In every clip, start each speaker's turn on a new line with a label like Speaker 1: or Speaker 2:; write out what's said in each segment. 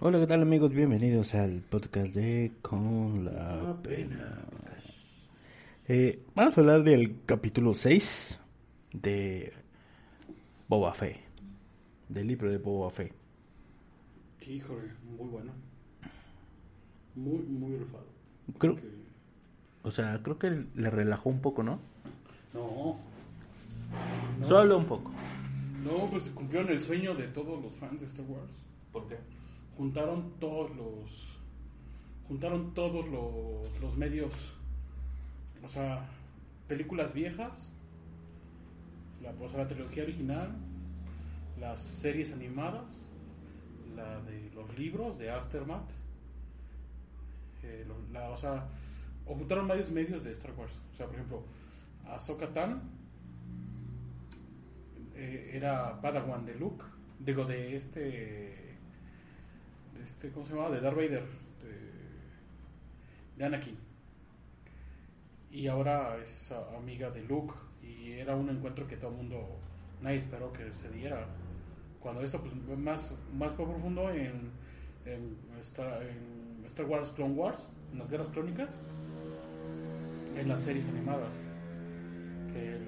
Speaker 1: Hola, ¿qué tal amigos? Bienvenidos al podcast de Con la Pena. Eh, vamos a hablar del capítulo 6 de Boba Fett, del libro de Boba Fett.
Speaker 2: Híjole, muy bueno. Muy, muy rifado.
Speaker 1: Creo,
Speaker 2: Que-
Speaker 1: o sea, creo que le relajó un poco, ¿no?
Speaker 2: No. No,
Speaker 1: Solo un poco.
Speaker 2: no, pues cumplieron el sueño de todos los fans de Star Wars.
Speaker 1: ¿Por qué?
Speaker 2: Juntaron todos los. Juntaron todos los, los medios. O sea, películas viejas. La, o la trilogía original. Las series animadas. La de los libros de Aftermath. eh, la, o sea, o juntaron varios medios de Star Wars. O sea, por ejemplo, Ahsoka Tan eh, era Padawan de Luke, digo, de este, este, ¿cómo se llama? De Darth Vader, de, Anakin. Y ahora es amiga de Luke y era un encuentro que todo el mundo, nadie esperó que se diera. Cuando esto, pues, más, más profundo en, en, Star, Wars Clone Wars, en las guerras crónicas, en las series animadas que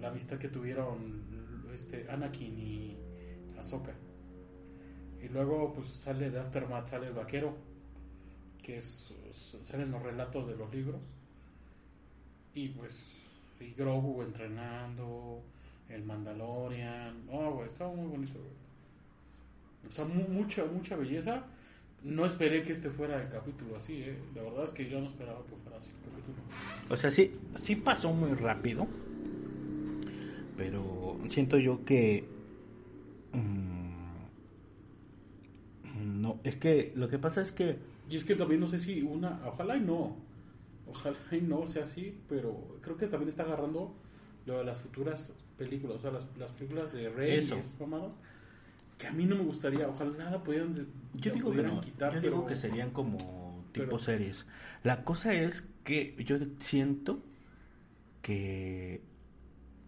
Speaker 2: la amistad que tuvieron este Anakin y Ahsoka. Y luego pues sale de Aftermath, sale el vaquero, que salen los relatos de los libros. Y pues, y Grogu entrenando, el Mandalorian. Oh, güey, estaba muy bonito, güey. O sea, mu- mucha, mucha belleza. No esperé que este fuera el capítulo así, ¿eh? La verdad es que yo no esperaba que fuera así el capítulo.
Speaker 1: O sea, sí, sí pasó muy rápido. Pero siento yo que... mm, no, es que lo que pasa es que...
Speaker 2: Y es que también no sé si una, ojalá y no, ojalá y no sea así, pero creo que también está agarrando lo de las futuras películas, o sea, las, las películas de Rey
Speaker 1: Eso.
Speaker 2: y esas mamadas, que a mí no me gustaría, ojalá la pudieran,
Speaker 1: Yo
Speaker 2: la
Speaker 1: digo que no,
Speaker 2: quitar,
Speaker 1: yo
Speaker 2: pero-
Speaker 1: digo que serían como tipo
Speaker 2: pero-
Speaker 1: series. La cosa es que yo siento que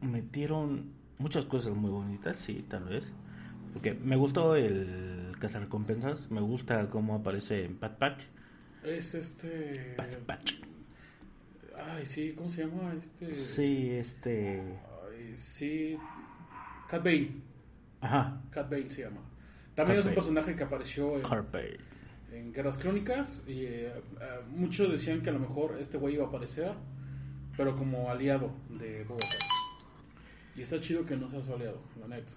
Speaker 1: metieron muchas cosas muy bonitas, sí, tal vez. Porque me gustó el cazarrecompensas, me gusta cómo aparece en Pat Patch.
Speaker 2: Es este,
Speaker 1: Pat Patch.
Speaker 2: ay, sí, ¿cómo se llama? Este,
Speaker 1: Sí, este...
Speaker 2: ay, sí, Cat Bane,
Speaker 1: Ajá,
Speaker 2: Cat Bane se llama. También
Speaker 1: Cat
Speaker 2: es un
Speaker 1: Bane.
Speaker 2: personaje que apareció en,
Speaker 1: Carpe.
Speaker 2: en Guerras Crónicas y eh, eh, muchos decían que a lo mejor este güey iba a aparecer, pero como aliado de Boba Fett. Y está chido que no sea su aliado, la neta.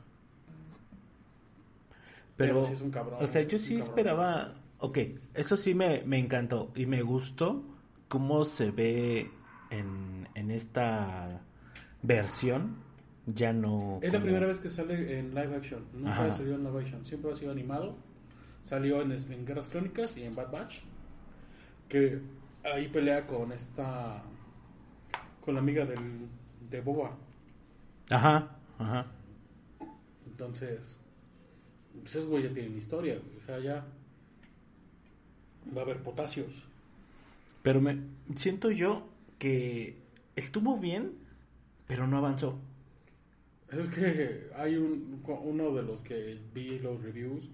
Speaker 1: Pero,
Speaker 2: Pero sí es un cabrón,
Speaker 1: o sea, yo sí esperaba, ok, eso sí me, me encantó y me gustó cómo se ve en, en esta versión, ya no...
Speaker 2: Es la primera vez que sale en live action, nunca
Speaker 1: Ajá.
Speaker 2: ha salido en live action, siempre ha sido animado. Salió en, este, en Guerras Crónicas y en Bad Batch, que ahí pelea con esta, con la amiga del, de Boba.
Speaker 1: Ajá, ajá.
Speaker 2: Entonces, pues esos güey ya tienen historia, güey. o sea, ya va a haber potasios.
Speaker 1: Pero me siento yo que estuvo bien, pero no avanzó.
Speaker 2: Es que hay un, uno de los que vi los reviews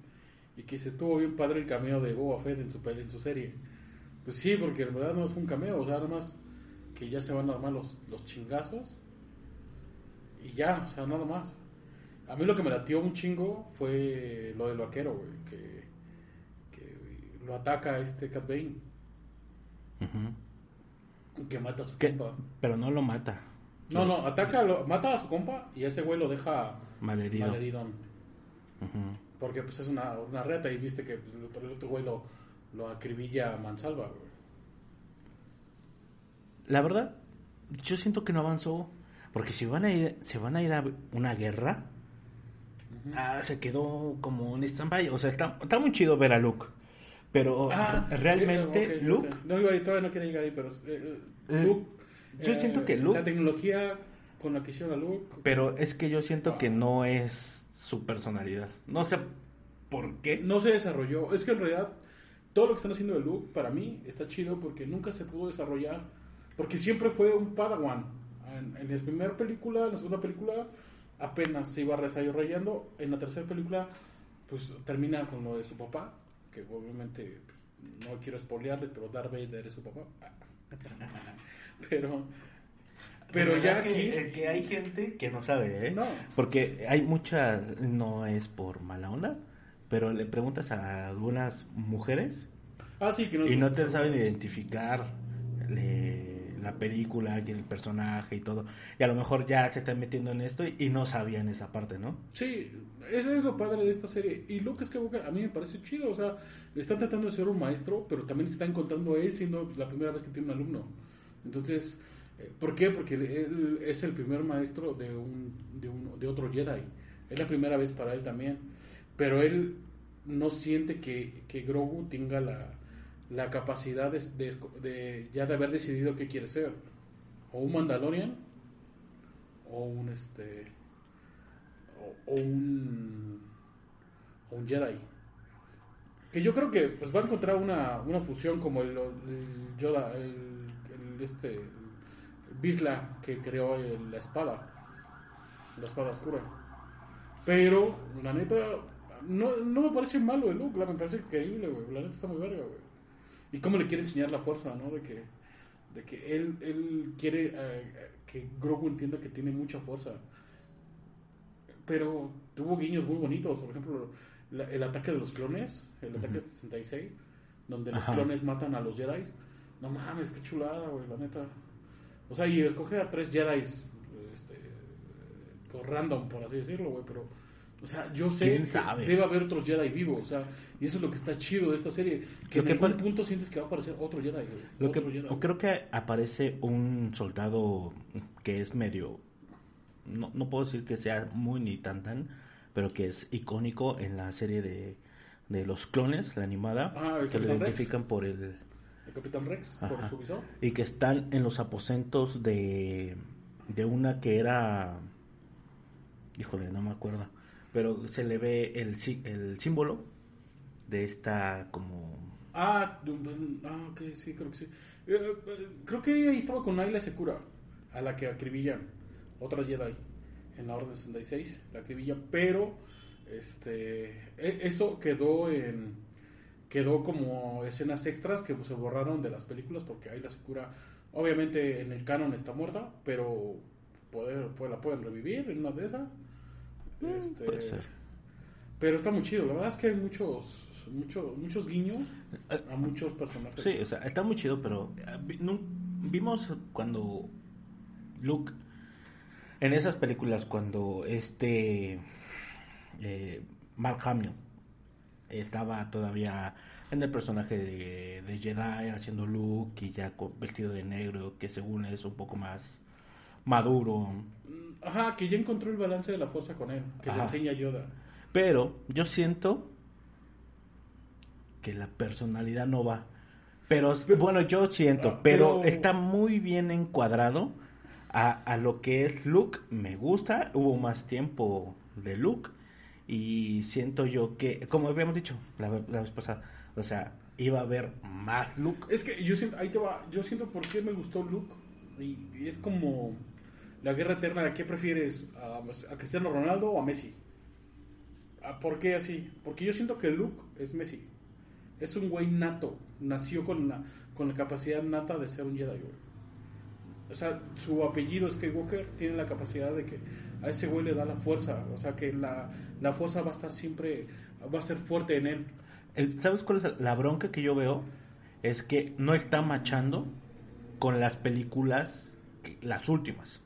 Speaker 2: y que se estuvo bien padre el cameo de Boba Fett en su, en su serie. Pues sí, porque en verdad no es un cameo, o sea, nada más que ya se van a armar los, los chingazos y ya, o sea, nada más. A mí lo que me latió un chingo fue lo del vaquero, güey, que, que lo ataca este Cat Bane,
Speaker 1: Ujú.
Speaker 2: que mata a su compa.
Speaker 1: pero no lo mata.
Speaker 2: No, no, ataca, lo, mata a su compa y ese güey lo deja
Speaker 1: Malherido. Ujú.
Speaker 2: Porque pues es una, una reta y viste que pues, el otro, el otro güey lo, lo acribilla a mansalva, güey.
Speaker 1: La verdad, yo siento que no avanzó. Porque si van a ir, se van a ir a una guerra, ah, se quedó como un stand-by. O sea, está, está muy chido ver a Luke. Pero
Speaker 2: Ah,
Speaker 1: realmente, Luke,
Speaker 2: ok. No, iba ahí, todavía no quería llegar ahí, pero... eh, eh,
Speaker 1: Eh,
Speaker 2: Luke...
Speaker 1: yo siento que Luke-
Speaker 2: La tecnología con la que hicieron a Luke...
Speaker 1: pero es que yo siento
Speaker 2: Ah.
Speaker 1: que no es su personalidad. No sé por qué.
Speaker 2: No se desarrolló. Es que en realidad todo lo que están haciendo de Luke para mí está chido porque nunca se pudo desarrollar. Porque siempre fue un Padawan. En, en la primera película, en la segunda película, apenas se iba desarrollando. En la tercera película, pues termina con lo de su papá. que obviamente pues, no quiero spoilearles, pero Darth Vader es su papá. pero pero ya aquí
Speaker 1: que hay gente que no sabe, ¿eh?
Speaker 2: No.
Speaker 1: Porque hay muchas, no es por mala onda, pero le preguntas a algunas mujeres
Speaker 2: Ah, sí, que no
Speaker 1: y no te saben identificar le- la película y el personaje y todo. Y a lo mejor ya se están metiendo en esto y, y no sabían esa parte, ¿no?
Speaker 2: Sí, ese es lo padre de esta serie. Y Luke Skywalker a mí me parece chido. O sea, está tratando de ser un maestro, pero también está encontrando él siendo la primera vez que tiene un alumno. Entonces, eh, ¿por qué? Porque él es el primer maestro de, un, de, un- de otro Jedi. Es la primera vez para él también. Pero él no siente que, que Grogu tenga la, la capacidad de, ya de haber decidido qué quiere ser. O un Mandalorian, o un este o, un Jedi. Que yo creo que pues va a encontrar una, una fusión como el, Yoda el, este Bisla que creó la espada la espada oscura. Pero la neta no, no me parece malo el look me parece increíble güey. La neta está muy verga güey y cómo le quiere enseñar la fuerza no de que de que él, él quiere eh, que Grogu entienda que tiene mucha fuerza pero tuvo guiños muy bonitos. Por ejemplo, la- el ataque de los clones, el ataque 66, donde los clones matan a los Jedi. No mames, qué chulada, güey, la neta. O sea, y escoge a tres Jedi, este, por random, por así decirlo, güey, pero. O sea, yo sé
Speaker 1: ¿Quién
Speaker 2: que
Speaker 1: sabe?
Speaker 2: debe haber otros Jedi vivos, o sea, y eso es lo que está chido de esta serie, que
Speaker 1: Lo
Speaker 2: en
Speaker 1: que
Speaker 2: algún punto sientes que va a aparecer otro Jedi, güey.
Speaker 1: Lo que,
Speaker 2: Jedi.
Speaker 1: o creo que aparece un soldado que es medio, no, no puedo decir que sea muy ni tan tan, pero que es icónico en la serie de, de los clones, la animada,
Speaker 2: Ah, ¿el
Speaker 1: que lo
Speaker 2: Rex?
Speaker 1: identifican por el...
Speaker 2: El Capitán Rex, por su visor.
Speaker 1: Y que están en los aposentos de, de una que era... Híjole, no me acuerdo. Pero se le ve el, el símbolo de esta como...
Speaker 2: Ah, ah, ok, sí, creo que sí. Eh, eh, creo que ahí estaba con Ayla Secura, a la que acribillan, otra Jedi, en la Orden 66, la acribillan, pero este e- eso quedó en quedó como escenas extras que se borraron de las películas porque Ayla Secura obviamente en el canon está muerta, pero poder, pues, la pueden revivir en una de esas. Este,
Speaker 1: puede ser.
Speaker 2: Pero está muy chido, la verdad es que hay muchos muchos muchos guiños a muchos personajes.
Speaker 1: Sí, o sea, está muy chido, pero eh, vimos cuando Luke, en esas películas, cuando este eh, Mark Hamill estaba todavía en el personaje de, de Jedi haciendo Luke y ya vestido de negro, que según es un poco más maduro.
Speaker 2: Mm, Ajá, que ya encontró el balance de la fuerza con él, que le enseña Yoda.
Speaker 1: Pero yo siento que la personalidad no va. Pero bueno, yo siento,
Speaker 2: Ah,
Speaker 1: pero,
Speaker 2: pero-
Speaker 1: está muy bien encuadrado a, a lo que es Luke. Me gusta, hubo más tiempo de Luke. Y siento yo que, como habíamos dicho la, la vez pasada, o sea, iba a haber más Luke.
Speaker 2: Es que yo siento, ahí te va, yo siento por qué me gustó Luke. Y, y es como la guerra eterna, ¿a qué prefieres? ¿A, Cristiano Ronaldo o a Messi? ¿A ¿Por qué así? Porque yo siento que Luke es Messi. Es un güey nato. Nació con la, con la capacidad nata de ser un Jedi. O sea, su apellido Skywalker tiene la capacidad de que a ese güey le da la fuerza. O sea, que la, la fuerza va a estar siempre, va a ser fuerte en él.
Speaker 1: El- ¿Sabes cuál es la bronca que yo veo? Es que no está machando con las películas, las últimas.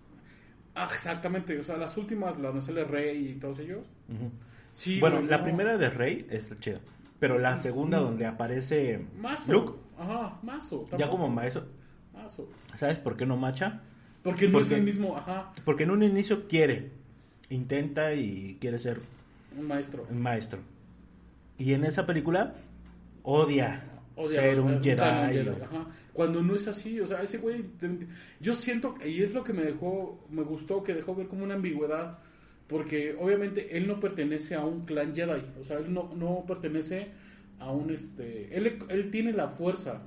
Speaker 2: Ah, exactamente. O sea, las últimas, las donde sale Rey y todos ellos. Sí,
Speaker 1: bueno, la
Speaker 2: no.
Speaker 1: primera de Rey está chida. Pero la segunda donde aparece
Speaker 2: Mazo.
Speaker 1: Luke,
Speaker 2: Ajá, mazo.
Speaker 1: ya como maestro,
Speaker 2: Mazo.
Speaker 1: ¿sabes por qué no macha?
Speaker 2: Porque no
Speaker 1: Porque-
Speaker 2: es el mismo, ajá,
Speaker 1: Porque en un inicio quiere, intenta y quiere ser
Speaker 2: un maestro.
Speaker 1: un maestro. Y en esa película odia, Ser un Jedi.
Speaker 2: a un Jedi,
Speaker 1: o-
Speaker 2: ajá. Cuando no es así, o sea, ese güey, yo siento, y es lo que me dejó, me gustó, que dejó ver como una ambigüedad, porque obviamente él no pertenece a un clan Jedi, o sea, él no, no pertenece a un, este, él, él tiene la fuerza,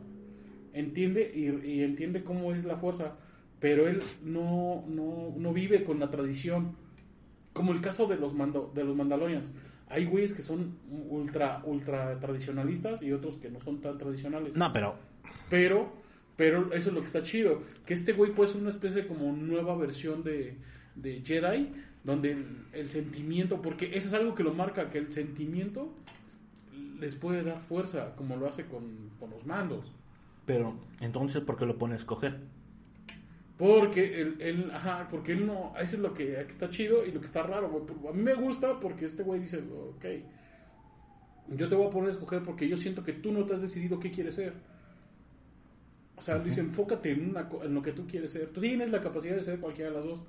Speaker 2: entiende y, y entiende cómo es la fuerza, pero él no, no, no vive con la tradición, como el caso de los, mando, de los Mandalorians. Hay güeyes que son ultra, ultra tradicionalistas y otros que no son tan tradicionales.
Speaker 1: No, pero
Speaker 2: Pero, pero eso es lo que está chido. Que este güey puede ser una especie de como nueva versión de, de Jedi, donde el, el sentimiento, porque eso es algo que lo marca, que el sentimiento les puede dar fuerza, como lo hace con, con los mandos.
Speaker 1: pero entonces ¿por qué lo pone a escoger?
Speaker 2: Porque él, él- ajá, porque él no, eso es lo que está chido y lo que está raro, güey. A mí me gusta porque este güey dice, ok, yo te voy a poner a escoger porque yo siento que tú no te has decidido qué quieres ser. O sea, dice, enfócate en, una, co- en lo que tú quieres ser. Tú tienes la capacidad de ser cualquiera de las dos,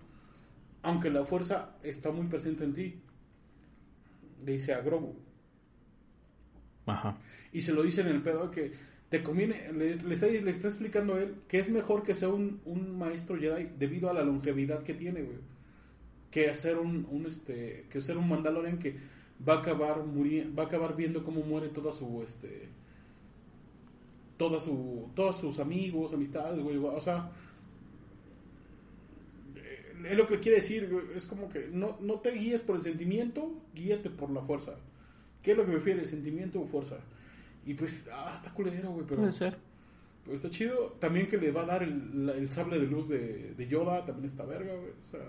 Speaker 2: aunque la fuerza está muy presente en ti. Le dice a Grogu.
Speaker 1: Ajá.
Speaker 2: Y se lo dice en el pedo que te conviene, le, está, explicando a él que es mejor que sea un, maestro Jedi debido a la longevidad que tiene. Que hacer un, este, que ser un Mandalorian que va a acabar va a acabar viendo cómo muere toda su este toda su todos sus amigos, amistades, o sea, eh, es lo que quiere decir, es como que no, te guíes por el sentimiento, guíate por la fuerza. ¿Qué es lo que prefiere, sentimiento o fuerza? Y pues, ah, está culero, güey, pero
Speaker 1: Puede ser.
Speaker 2: pues está chido. También que le va a dar el, la- el sable de luz de, de Yoda, también está verga, güey. O sea,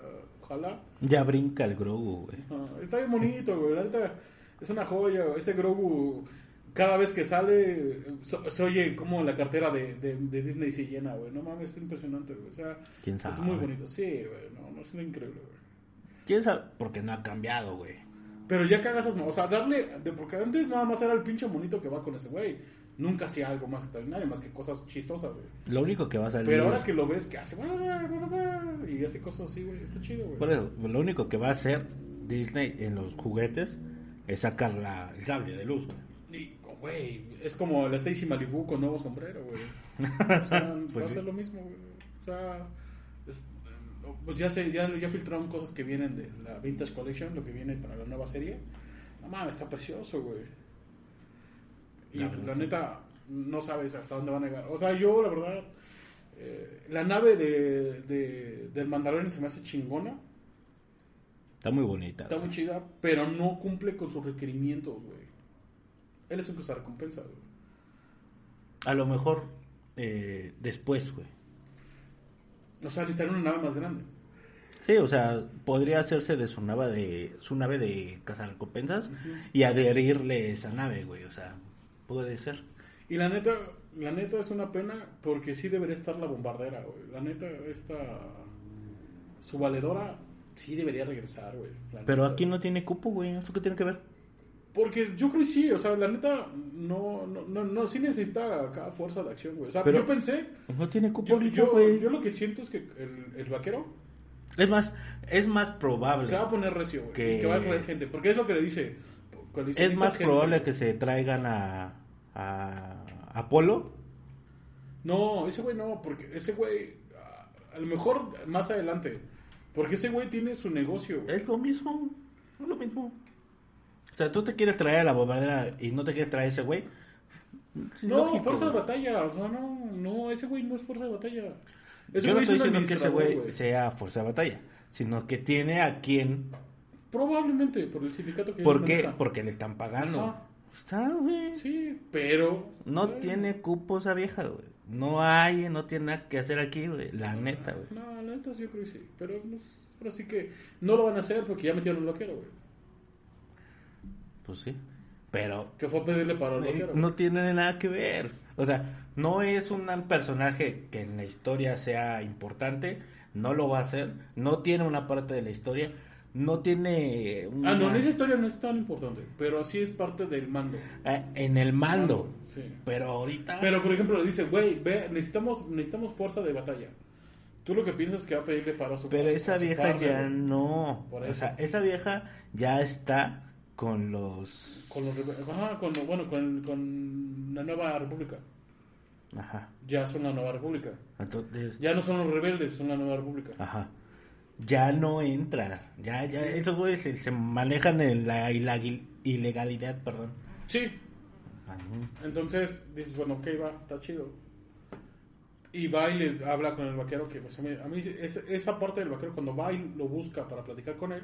Speaker 2: ojalá.
Speaker 1: Ya brinca el Grogu, güey.
Speaker 2: Ah, está bien bonito, güey. La neta, es una joya, güey. Ese Grogu, cada vez que sale, so- se oye como la cartera de, de, de Disney se llena, güey. No mames, es impresionante, güey. O sea,
Speaker 1: ¿Quién
Speaker 2: es
Speaker 1: sabe?
Speaker 2: muy bonito. Sí, güey. No, no, es increíble, güey.
Speaker 1: ¿Quién sabe? Porque no ha cambiado, güey.
Speaker 2: Pero ya que hagas esas, o sea, darle, de, porque antes nada más era el pinche monito que va con ese güey. Nunca hacía algo más extraordinario, más que cosas chistosas, güey.
Speaker 1: Lo único que va a salir.
Speaker 2: Pero ahora que lo ves, que hace, y hace cosas así, güey, está chido, güey.
Speaker 1: Por eso, lo único que va a hacer Disney en los juguetes es sacar la, el sable de luz, güey.
Speaker 2: Y, güey, es como la Stacy Malibu con nuevo sombrero, güey. O sea, va
Speaker 1: Pues
Speaker 2: a
Speaker 1: sí.
Speaker 2: ser lo mismo, güey. O sea, es- pues ya, se, ya, ya filtraron cosas que vienen de la Vintage Collection, lo que viene para la nueva serie. No mames, está precioso, güey. Y
Speaker 1: La sí.
Speaker 2: neta, no sabes hasta dónde van a llegar. O sea, yo, la verdad, eh, la nave de, de- del Mandalorian se me hace chingona.
Speaker 1: Está muy bonita.
Speaker 2: Está
Speaker 1: güey.
Speaker 2: muy chida, pero no cumple con sus requerimientos, güey. Él es un recompensa, güey.
Speaker 1: A lo mejor eh, después, güey.
Speaker 2: O sea, necesitaría una nave más grande.
Speaker 1: Sí, o sea, podría hacerse de su nave de su nave de cazarrecompensas y adherirle esa nave, güey. O sea, puede ser.
Speaker 2: Y la neta, la neta es una pena porque sí debería estar la bombardera, güey. La neta, esta. Su valedora sí debería regresar, güey.
Speaker 1: Pero
Speaker 2: neta.
Speaker 1: aquí no tiene cupo, güey. ¿Esto qué tiene que ver?
Speaker 2: Porque yo creo que sí, o sea, la neta, no, no, no, no sí necesita acá fuerza de acción, güey. O sea,
Speaker 1: Pero-
Speaker 2: yo pensé.
Speaker 1: No tiene cupo
Speaker 2: Yo, yo, yo lo que siento es que el, el vaquero
Speaker 1: Es más, es más probable.
Speaker 2: se va a poner recio, güey.
Speaker 1: Que-
Speaker 2: va a traer gente. Porque es lo que le dice. dice,
Speaker 1: Es
Speaker 2: "Necesitas
Speaker 1: más
Speaker 2: gente".
Speaker 1: probable que se traigan a, a Apolo.
Speaker 2: No, ese güey no, porque ese güey, a- a lo mejor más adelante, porque ese güey tiene su negocio. güey.
Speaker 1: Es lo mismo. Es lo mismo. O sea, tú te quieres traer a la bombardera y no te quieres traer a ese güey. Es
Speaker 2: no,
Speaker 1: lógico,
Speaker 2: fuerza de batalla, o sea, no, no, ese güey no es fuerza de batalla. Ese
Speaker 1: Yo no estoy
Speaker 2: es un
Speaker 1: diciendo que ese güey sea fuerza de batalla, sino que tiene a quien.
Speaker 2: Probablemente, por el sindicato que
Speaker 1: ¿Por qué?
Speaker 2: maneja.
Speaker 1: Porque le están pagando.
Speaker 2: Ajá.
Speaker 1: Está, güey.
Speaker 2: Sí, pero...
Speaker 1: No
Speaker 2: güey,
Speaker 1: tiene cupo esa vieja, güey. No hay, no tiene nada que hacer aquí, güey. La neta, güey.
Speaker 2: No, la neta yo creo que sí, pero pues, ahora sí que no lo van a hacer porque ya metieron el vaquero, güey.
Speaker 1: Pues sí. Pero
Speaker 2: Que fue a pedirle para el
Speaker 1: eh, no tiene nada que ver. O sea, no es un personaje que en la historia sea importante. No lo va a hacer. No tiene una parte de la historia. No tiene.
Speaker 2: Ah, no, en
Speaker 1: una-
Speaker 2: esa historia no es tan importante, pero sí es parte del mando.
Speaker 1: Eh, en el mando.
Speaker 2: Sí.
Speaker 1: Pero ahorita.
Speaker 2: Pero, por ejemplo, le dice, güey, ve, necesitamos, necesitamos fuerza de batalla. Tú lo que piensas es que va a pedirle para su
Speaker 1: Pero esa
Speaker 2: su
Speaker 1: vieja ya no. O sea, esa vieja ya está con los.
Speaker 2: Con los Ajá, con, bueno, con, con la nueva república.
Speaker 1: Ajá.
Speaker 2: Ya son la nueva república.
Speaker 1: Entonces.
Speaker 2: Ya no son los rebeldes, son la nueva república.
Speaker 1: Ajá. Ya no entra. Ya, ya, esos güeyes se, se manejan en la ilegalidad, perdón.
Speaker 2: Sí,
Speaker 1: Ah, no.
Speaker 2: entonces dices, bueno, ok, va, está chido. Y va y le habla con el vaquero, que pues, a mí, a mí es- esa parte del vaquero, cuando va y lo busca para platicar con él,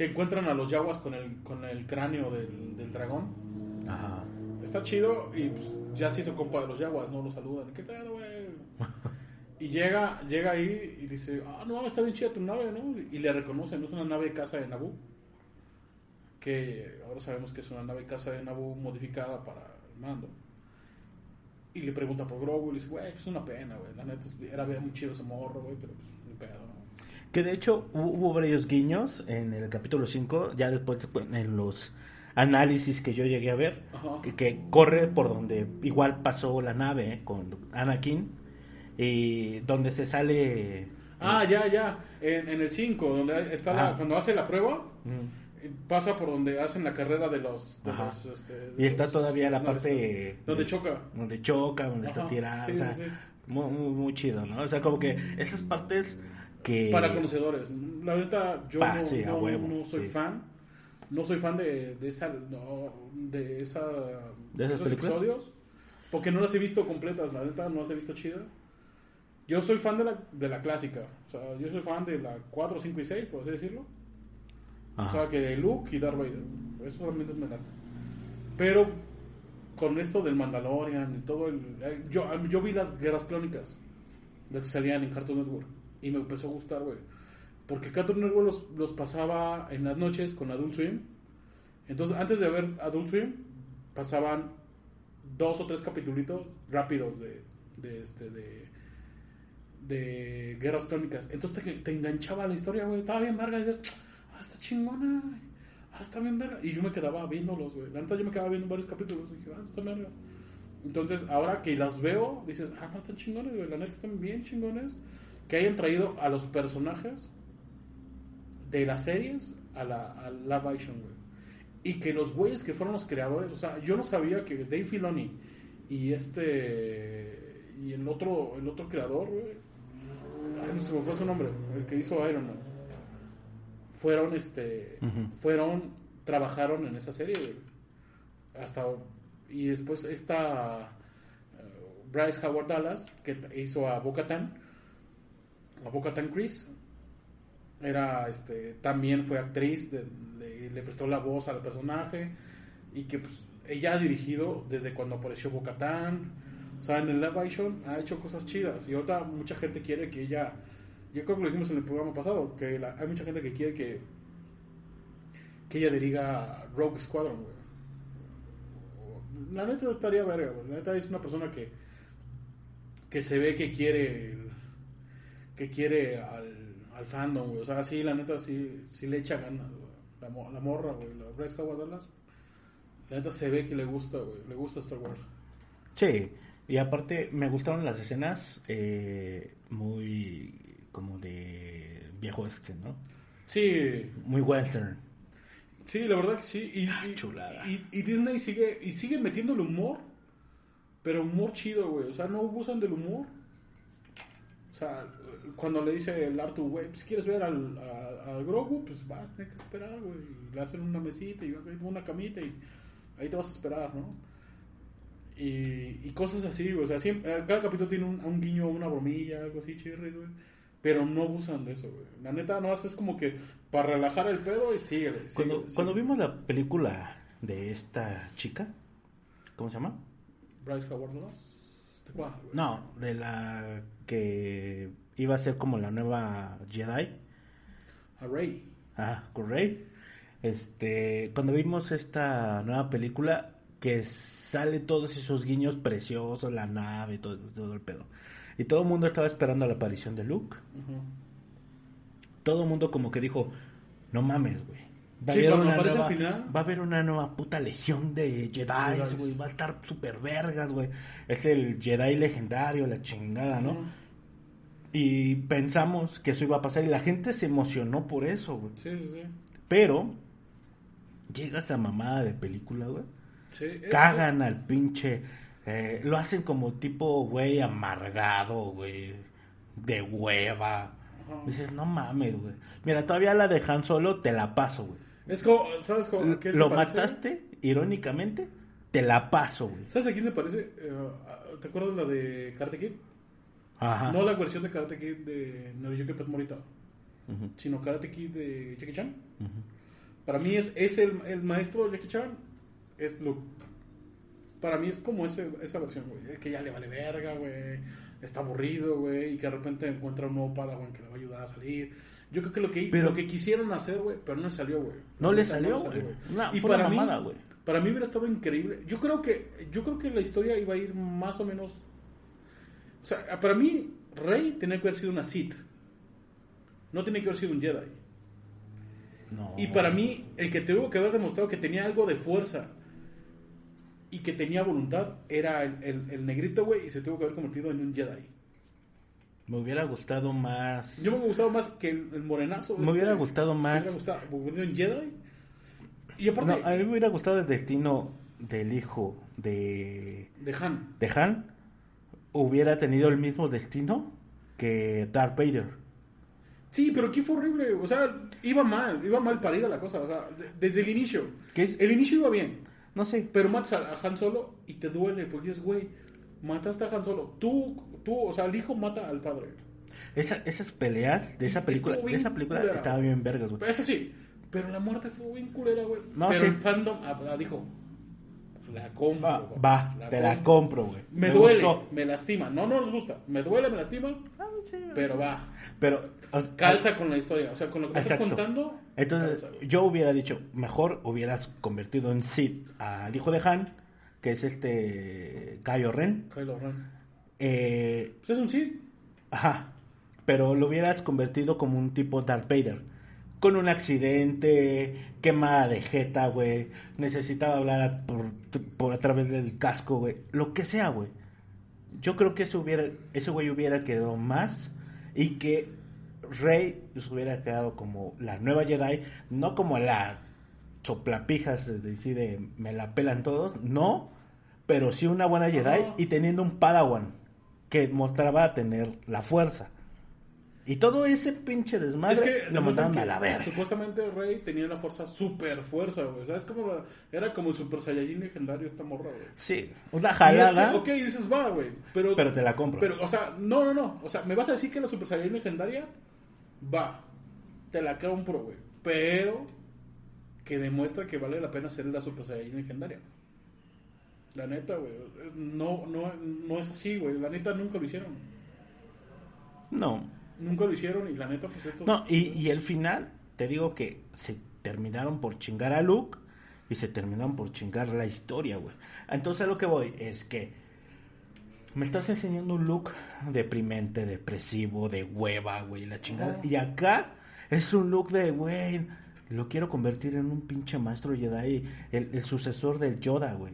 Speaker 2: que encuentran a los yaguas con el, con el cráneo del, del dragón.
Speaker 1: Ajá.
Speaker 2: Está chido y pues, ya se hizo compa de los yaguas, ¿no? Lo saludan. ¿Qué pedo, güey? y llega, llega ahí y dice, ah, no, está bien chida tu nave, ¿no? Y le reconocen, ¿no? Es una nave de casa de Naboo. Que ahora sabemos que es una nave casa de Naboo modificada para el mando. Y le pregunta por Grogu y le dice, güey, es una pena, güey. La neta era bien muy chido ese morro, güey, pero pues.
Speaker 1: Que de hecho hu- hubo varios guiños en el capítulo 5, ya después en los análisis que yo llegué a ver, que, que corre por donde igual pasó la nave eh, con Anakin y donde se sale...
Speaker 2: Ah, ya, ya. En, en el 5, donde está la, cuando hace la prueba,
Speaker 1: Mm.
Speaker 2: eh, pasa por donde hacen la carrera de los. de
Speaker 1: Ajá.
Speaker 2: los, este, de
Speaker 1: Y está
Speaker 2: los-
Speaker 1: todavía la parte...
Speaker 2: Donde
Speaker 1: de-
Speaker 2: choca.
Speaker 1: Donde choca, donde
Speaker 2: Ajá,
Speaker 1: está tirada.
Speaker 2: sí,
Speaker 1: o sea,
Speaker 2: sí, sí.
Speaker 1: Muy, muy, muy chido, ¿no? O sea, como que esas partes que...
Speaker 2: Para conocedores. La verdad, yo no,
Speaker 1: sí, a
Speaker 2: no-
Speaker 1: huevo,
Speaker 2: no soy
Speaker 1: sí.
Speaker 2: fan. No soy fan de, de esa. No, de esa.
Speaker 1: ¿De esas
Speaker 2: esos
Speaker 1: películas?
Speaker 2: episodios. Porque no las he visto completas, la neta, no las he visto chidas. Yo soy fan de la, de la clásica. O sea, yo soy fan de la 4, 5 y 6, por así decirlo. O sea, que de Luke y Darth Vader. Eso solamente me late. Pero con esto del Mandalorian y todo el... eh, Yo, yo vi las guerras clónicas. Las que salían en Cartoon Network. Y me empezó a gustar, güey. Porque Cartoon Network los, los pasaba en las noches con Adult Swim. Entonces, antes de ver Adult Swim, pasaban dos o tres capítulos rápidos de, de este de de guerras clónicas. Entonces te, te enganchaba la historia, güey. Estaba bien verga. Y dices, ah, está chingona. Ah, está bien verga. Y yo me quedaba viéndolos, güey. La neta yo me quedaba viendo varios capítulos. Y dije, ah, está verga. Entonces, ahora que las veo, dices, ah, no, están chingones, güey. La neta están bien chingones. Que hayan traído a los personajes de las series a la a live action, güey. Y que los güeyes que fueron los creadores, o sea, yo no sabía que Dave Filoni y este y el otro el otro creador, güey, ay, no se me fue su nombre, el que hizo Iron Man. Fueron este fueron trabajaron en esa serie, güey. Hasta y después esta eh, Bryce Howard Dallas que hizo a Bo-Katan, a Bo-Katan Chris era este también fue actriz le, prestó la voz al personaje y que pues ella ha dirigido desde cuando apareció Bocatán o sea en el live action ha hecho cosas chidas y ahorita mucha gente quiere que ella yo creo que lo dijimos en el programa pasado que la- hay mucha gente que quiere que que ella diriga Rogue Squadron güey. la neta estaría verga güey. la neta es una persona que que se ve que quiere que quiere al, al fandom, güey. O sea, sí, la neta, sí, sí le echa ganas, güey. La, mo- la morra, güey. La Howard Dallas. La neta se ve que le gusta, güey. Le gusta Star Wars.
Speaker 1: Sí, y aparte me gustaron las escenas eh, muy como de viejo este, ¿no?
Speaker 2: Sí,
Speaker 1: Muy western.
Speaker 2: sí, la verdad que sí. Y,
Speaker 1: Ah, chulada.
Speaker 2: Y, y Disney sigue, y sigue metiendo el humor. Pero humor chido, güey. O sea, no abusan del humor. Sea, cuando le dice el Artu, güey, si quieres ver al, a- al Grogu, pues vas a tener que esperar, güey. Le hacen una mesita y una camita y ahí te vas a esperar, ¿no? Y, y cosas así, güey. O sea, siempre, eh, cada capítulo tiene un, un guiño, una bromilla, algo así, chirri, güey. Pero no abusan de eso, güey. La neta, no, es como que para relajar el pedo y síguele.
Speaker 1: Cuando,
Speaker 2: síguele,
Speaker 1: cuando
Speaker 2: síguele.
Speaker 1: vimos la película de esta chica, ¿cómo se llama?
Speaker 2: Bryce Howard Dallas. ¿De cuál, güey?
Speaker 1: No, de la que iba a ser como la nueva Jedi.
Speaker 2: A Rey.
Speaker 1: Ah, con Rey. Este, cuando vimos esta nueva película que sale todos esos guiños preciosos, la nave, todo, todo el pedo. Y todo el mundo estaba esperando la aparición de Luke. Todo el mundo como que dijo, no mames, güey. Va,
Speaker 2: Sí,
Speaker 1: va a haber una nueva puta legión de Jedi, güey. Va a estar super vergas, güey. Es el Jedi legendario, la chingada, ¿no? Y pensamos que eso iba a pasar y la gente se emocionó por eso, güey.
Speaker 2: Sí, sí, sí.
Speaker 1: Pero llega esa mamada de película, güey.
Speaker 2: Sí,
Speaker 1: Cagan al pinche. eh, lo hacen como tipo, güey, amargado, güey. De hueva.
Speaker 2: Ajá.
Speaker 1: Dices, no mames, güey. Mira, todavía la de Han Solo te la paso, güey.
Speaker 2: Es como, ¿sabes cómo, qué
Speaker 1: Lo mataste, irónicamente, te la paso, güey.
Speaker 2: ¿Sabes a quién se parece? Eh, ¿Te acuerdas la de Karate Kid?
Speaker 1: Ajá.
Speaker 2: No la versión de Karate Kid de Noriyuki Pet Morita, sino Karate Kid de Jackie Chan. Para mí es, es el, el maestro Jackie Chan, es Luke. Para mí es como ese, esa versión, güey. Que ya le vale verga, güey. Está aburrido, güey. Y que de repente encuentra un nuevo Padawan que le va a ayudar a salir. Yo creo que lo que,
Speaker 1: Pero-
Speaker 2: lo que quisieron hacer, güey, pero no le salió, güey.
Speaker 1: No le salió, güey. Una-
Speaker 2: Y para mí, para mí hubiera estado increíble. Yo creo que, yo creo que la historia iba a ir más o menos. O sea, para mí, Rey tenía que haber sido una Sith. No tenía que haber sido un Jedi.
Speaker 1: No.
Speaker 2: Y para mí, el que tuvo que haber demostrado que tenía algo de fuerza y que tenía voluntad era el, el- el negrito, güey, y se tuvo que haber convertido en un Jedi.
Speaker 1: Me hubiera gustado más.
Speaker 2: Yo me hubiera gustado más que el, el morenazo.
Speaker 1: Me hubiera gustado
Speaker 2: se
Speaker 1: más-
Speaker 2: hubiera gustado, en Jedi. Y aparte,
Speaker 1: No, a mí me hubiera gustado el destino del hijo de,
Speaker 2: de Han.
Speaker 1: de Han. Hubiera tenido el mismo destino que Darth Vader.
Speaker 2: Sí, pero aquí fue horrible. O sea, iba mal, iba mal parida la cosa. O sea, de- desde el inicio.
Speaker 1: ¿Qué es?
Speaker 2: El inicio iba bien.
Speaker 1: No sé.
Speaker 2: Pero matas a, Han Solo y te duele porque dices, güey, mataste a Han Solo. Tú, tú, o sea, el hijo mata al padre.
Speaker 1: Esa, esas peleas de esa película, de esa película
Speaker 2: culera.
Speaker 1: estaba bien vergas, güey.
Speaker 2: Eso sí, pero la muerte estuvo bien culera, güey.
Speaker 1: No,
Speaker 2: pero
Speaker 1: sí.
Speaker 2: el fandom ah, ah, dijo, la compro.
Speaker 1: Va,
Speaker 2: güey,
Speaker 1: va, te la compro, güey.
Speaker 2: Me, duele,
Speaker 1: gustó.
Speaker 2: me lastima. No, no nos gusta. Me duele, me lastima, pero va.
Speaker 1: Pero o-
Speaker 2: Calza con la historia. O sea, con lo que me estás contando.
Speaker 1: Entonces,
Speaker 2: calza,
Speaker 1: yo hubiera dicho, mejor hubieras convertido en Sid al hijo de Han, que es este Kylo Ren.
Speaker 2: Kylo Ren.
Speaker 1: Eh,
Speaker 2: Pues es un sí.
Speaker 1: ajá. Pero lo hubieras convertido como un tipo Darth Vader. Con un accidente, quemada de jeta, güey. Necesitaba hablar a, por, por a través del casco, güey. Lo que sea, güey. Yo creo que eso hubiera, ese güey hubiera quedado más y que Rey se hubiera quedado como la nueva Jedi, no como la soplapijas, es decir, de me la pelan todos, no, pero sí una buena Jedi y teniendo un Padawan que mostraba tener la fuerza. Y todo ese pinche desmadre
Speaker 2: es que
Speaker 1: lo
Speaker 2: que
Speaker 1: a la verga.
Speaker 2: Supuestamente Rey tenía la fuerza super fuerza, güey. O sea, es como la- era como el Super Saiyajin legendario esta morra, güey.
Speaker 1: Sí, una
Speaker 2: Y
Speaker 1: jalada,
Speaker 2: que, ok, dices, va, güey. Pero,
Speaker 1: pero te la compro.
Speaker 2: pero, o sea, no, no, no. O sea, ¿me vas a decir que la Super Saiyajin legendaria? Va. Te la compro, güey. Pero que demuestra que vale la pena ser la Super Saiyajin legendaria. La neta, güey. No, no, no es así, güey. La neta nunca lo hicieron.
Speaker 1: no.
Speaker 2: Nunca lo hicieron y la neta, pues estos...
Speaker 1: No, y, y el final, te digo que se terminaron por chingar a Luke y se terminaron por chingar la historia, güey. Entonces a lo que voy es que me estás enseñando un look deprimente, depresivo, de hueva, güey, la chingada. Y acá es un look de, güey, lo quiero convertir en un pinche maestro Jedi, el, el sucesor del Yoda, güey.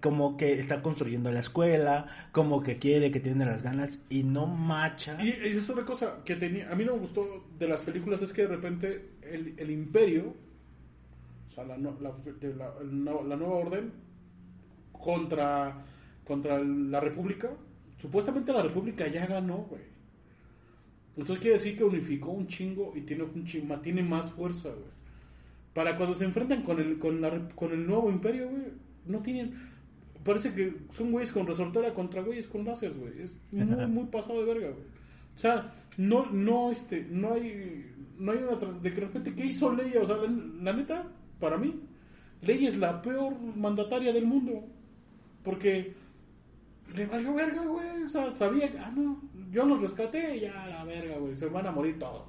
Speaker 1: Como que está construyendo la escuela, como que quiere, que tiene las ganas y no macha.
Speaker 2: Y esa es otra cosa que tenía, a mí no me gustó de las películas es que de repente el, el imperio, o sea, la, la, nueva orden contra, contra la república, supuestamente la república ya ganó, güey. Entonces quiere decir que unificó un chingo y tiene, un chingo, tiene más fuerza, güey. Para cuando se enfrentan con el, con la, con el nuevo imperio, güey, no tienen... Parece que son güeyes con resortera contra güeyes con láser, güey. Es muy, muy pasado de verga, güey. O sea, no, no, este, no hay, no hay una, de que de repente, ¿qué hizo Leia? O sea, la, la neta, para mí, Leia es la peor mandataria del mundo. Porque le valió verga, güey. O sea, sabía que, ah, no, yo los rescaté y ya la verga, güey. Se van a morir todos.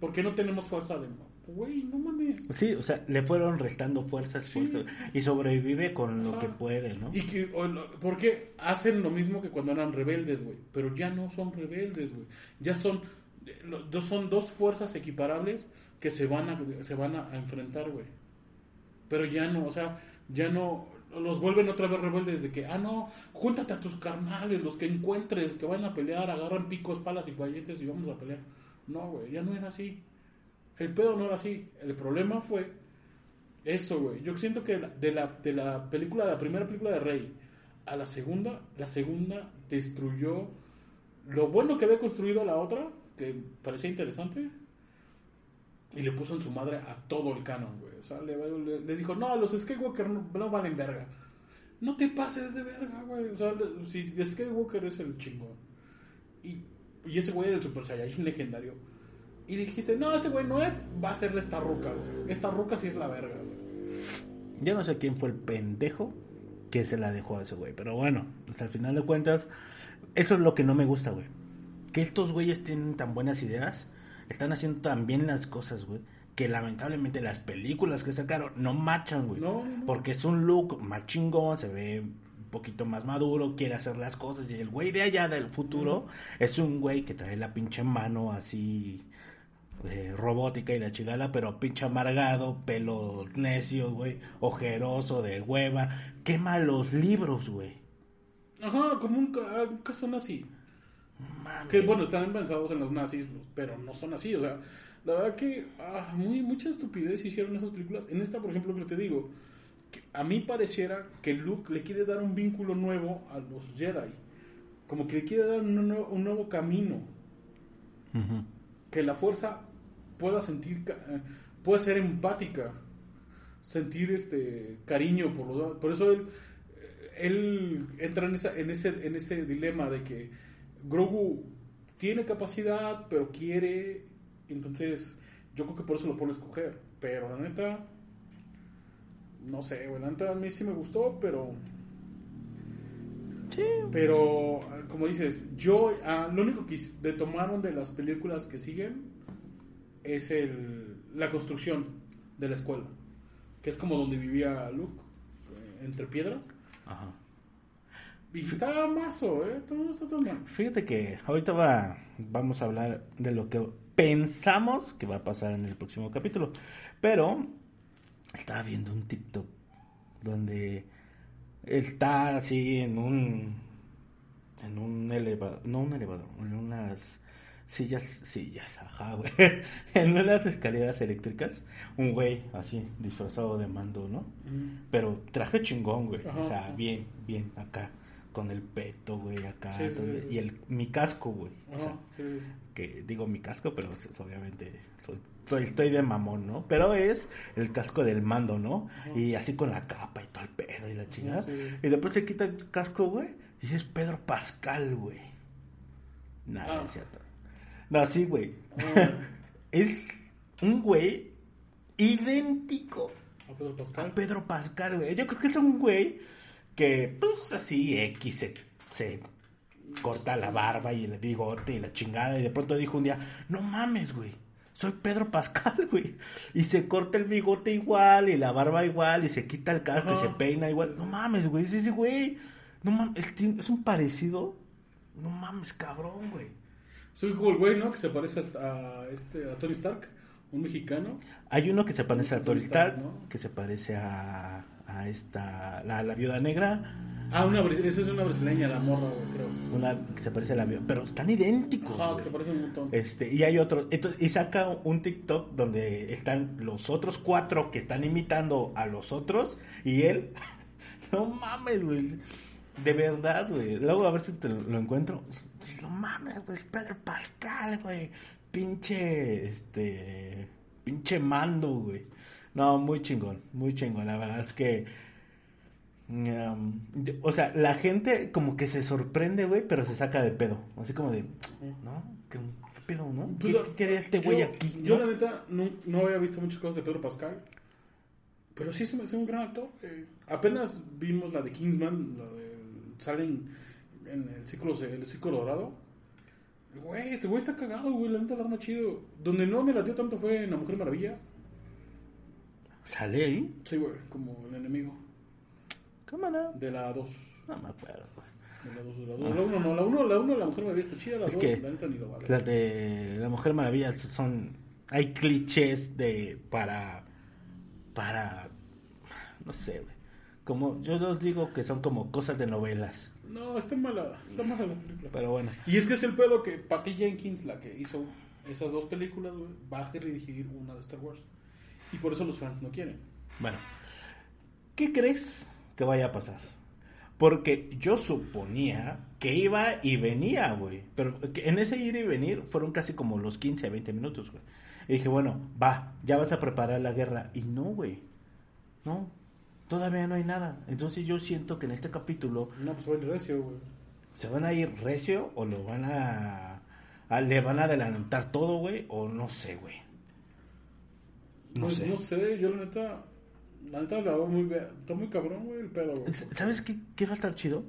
Speaker 2: Porque no tenemos fuerza de... Güey, no mames.
Speaker 1: Sí, o sea, le fueron restando fuerzas,
Speaker 2: Sí.
Speaker 1: fuerzas, y sobrevive con lo que puede, ¿no?
Speaker 2: Y que, o porque hacen lo mismo que cuando eran rebeldes, güey. Pero ya no son rebeldes, güey. Ya son, eh, son dos fuerzas equiparables que se van a, se van a, enfrentar, güey. Pero ya no, o sea, ya no, los vuelven otra vez rebeldes de que, ah, no, júntate a tus carnales, los que encuentres, que van a pelear, agarran picos, palas y galletes y vamos a pelear. No, güey, ya no era así. El pedo no era así. El problema fue eso, güey. Yo siento que de la, de la película, de la primera película de Rey a la segunda, la segunda destruyó lo bueno que había construido la otra, que parecía interesante, y le puso en su madre a todo el canon, güey. O sea, le, le- les dijo, no, los Skywalker no, no valen verga. No te pases de verga, güey. O sea, si Skywalker es el chingón. Y, y ese güey era el Super Saiyajin legendario. Y dijiste, no, este güey no es, va a ser esta ruca, güey. Esta ruca sí es la verga, güey.
Speaker 1: Yo no sé quién fue el pendejo que se la dejó a ese güey. Pero bueno, pues al final de cuentas, eso es lo que no me gusta, güey. Que estos güeyes tienen tan buenas ideas, están haciendo tan bien las cosas, güey. Que lamentablemente las películas que sacaron no machan, güey.
Speaker 2: No, no.
Speaker 1: Porque es un look más chingón, se ve un poquito más maduro, quiere hacer las cosas. Y el güey de allá del futuro es un güey que trae la pinche mano así eh, robótica y la chingada, pero pinche amargado, pelo necio, güey, ojeroso, de hueva, quema los libros, güey.
Speaker 2: Ajá, como un, un caso nazi. Que bueno, están pensados en los nazis, pero no son así. O sea, la verdad que ah, muy, mucha estupidez hicieron esas películas. En esta, por ejemplo, que te digo, que a mí pareciera que Luke le quiere dar un vínculo nuevo a los Jedi. Como que le quiere dar un, nuevo- un nuevo camino. Que la fuerza pueda sentir, eh, pueda ser empática. Sentir este cariño por los. Por eso él, eh, él entra en, esa, en, ese, en ese dilema de que Grogu tiene capacidad, pero quiere. Entonces, yo creo que por eso lo pone a escoger. Pero la neta, no sé, güey. La neta a mí sí me gustó, pero.
Speaker 1: Sí.
Speaker 2: Pero, como dices, yo. ah, lo único que le tomaron de las películas que siguen es el, la construcción de la escuela. Que es como donde vivía Luke, eh, entre piedras.
Speaker 1: Ajá.
Speaker 2: Y está mazo, ¿eh? Todo está tan mal.
Speaker 1: Fíjate que ahorita va, vamos a hablar de lo que pensamos que va a pasar en el próximo capítulo. Pero estaba viendo un TikTok donde está así en un en un elevador, no un elevador, en unas sillas, sillas, ajá, güey, en unas escaleras eléctricas, un güey así disfrazado de mando, ¿no? Pero traje chingón, güey.
Speaker 2: Ajá.
Speaker 1: O sea, bien, bien, acá. Con el peto, güey, acá.
Speaker 2: Sí, sí,
Speaker 1: todo-
Speaker 2: sí, sí.
Speaker 1: Y el, mi casco, güey. O sea, que digo mi casco, pero pues, obviamente soy, soy- estoy de mamón, ¿no? Pero es el casco del mando, ¿no? Y así con la capa y todo el pedo y la chingada. Y después se quita el casco, güey. Y dices Pedro Pascal, güey. Nada,
Speaker 2: Ah.
Speaker 1: es cierto. No, sí, güey.
Speaker 2: Ah,
Speaker 1: Es un güey idéntico
Speaker 2: a Pedro Pascal.
Speaker 1: a Pedro Pascal, güey. Yo creo que es un güey que, pues así, X, se, se corta la barba y el bigote y la chingada. Y de pronto dijo un día, no mames, güey. Soy Pedro Pascal, güey. Y se corta el bigote igual y la barba igual y se quita el casco y se peina igual. No mames, güey. Es ese güey. No mames, es, es un parecido. No mames, cabrón, güey.
Speaker 2: Soy como el güey, ¿no? Que se parece a, a este, a Tony Stark, un mexicano.
Speaker 1: Hay uno que se parece a Tony
Speaker 2: Stark,
Speaker 1: que se parece a, a esta, la, la viuda negra.
Speaker 2: Ah, una, esa es una brasileña, la morra, güey, creo.
Speaker 1: Una que se parece a la viuda. Pero están idénticos.
Speaker 2: Ajá, que se parece un montón.
Speaker 1: Este, y hay otro, entonces, y saca un TikTok donde están los otros cuatro que están imitando a los otros y él, no mames, güey, de verdad, güey, luego a ver si te lo, lo encuentro, no mames, güey, es Pedro Pascal, güey, pinche, este, pinche mando, güey, no, muy chingón, muy chingón, la verdad es que, um, o sea, la gente como que se sorprende, güey, pero se saca de pedo, así como de, ¿no? ¿Qué, qué pedo, no?
Speaker 2: Pues,
Speaker 1: ¿Qué, quería este güey aquí?
Speaker 2: Yo,
Speaker 1: no?
Speaker 2: la neta, no, no había visto muchas cosas de Pedro Pascal. Pero sí se me hace un gran actor. eh. Apenas vimos la de Kingsman, la de. Salen en el círculo, el círculo dorado. Güey, este güey está cagado, güey. La neta, la arma chido. Donde no me latió tanto fue en La Mujer Maravilla.
Speaker 1: ¿Sale ahí?
Speaker 2: Sí, güey, como el enemigo.
Speaker 1: Cámara.
Speaker 2: De la 2.
Speaker 1: No me acuerdo, güey.
Speaker 2: De la 2, de la 2. La 1 no, la 1, la 1, la Mujer Maravilla está chida. La
Speaker 1: Es
Speaker 2: 2,
Speaker 1: que
Speaker 2: la neta ni lo vale.
Speaker 1: Las de La Mujer Maravilla son... Hay clichés de... Para... Para... No sé, güey. Como... Yo los digo que son como cosas de novelas.
Speaker 2: No, está mala. Está mala la película.
Speaker 1: Pero bueno.
Speaker 2: Y es que es el pedo que Patty Jenkins, la que hizo esas dos películas, güey, va a dirigir una de Star Wars. Y por eso los fans no quieren.
Speaker 1: Bueno. ¿Qué crees que vaya a pasar? Porque yo suponía que iba y venía, güey. Pero en ese ir y venir fueron casi como los 15 a 20 minutos, güey. Y dije, bueno, va, ya vas a preparar la guerra. Y no, güey. No, todavía no hay nada. Entonces yo siento que en este capítulo
Speaker 2: No, pues el recio, güey.
Speaker 1: se van a ir recio o lo van a, le van a adelantar todo, güey, o no sé, güey.
Speaker 2: No pues, sé. No sé, yo la neta, la neta la veo muy, está muy cabrón, güey, el pedo. Güey.
Speaker 1: ¿Sabes qué, qué va a estar chido?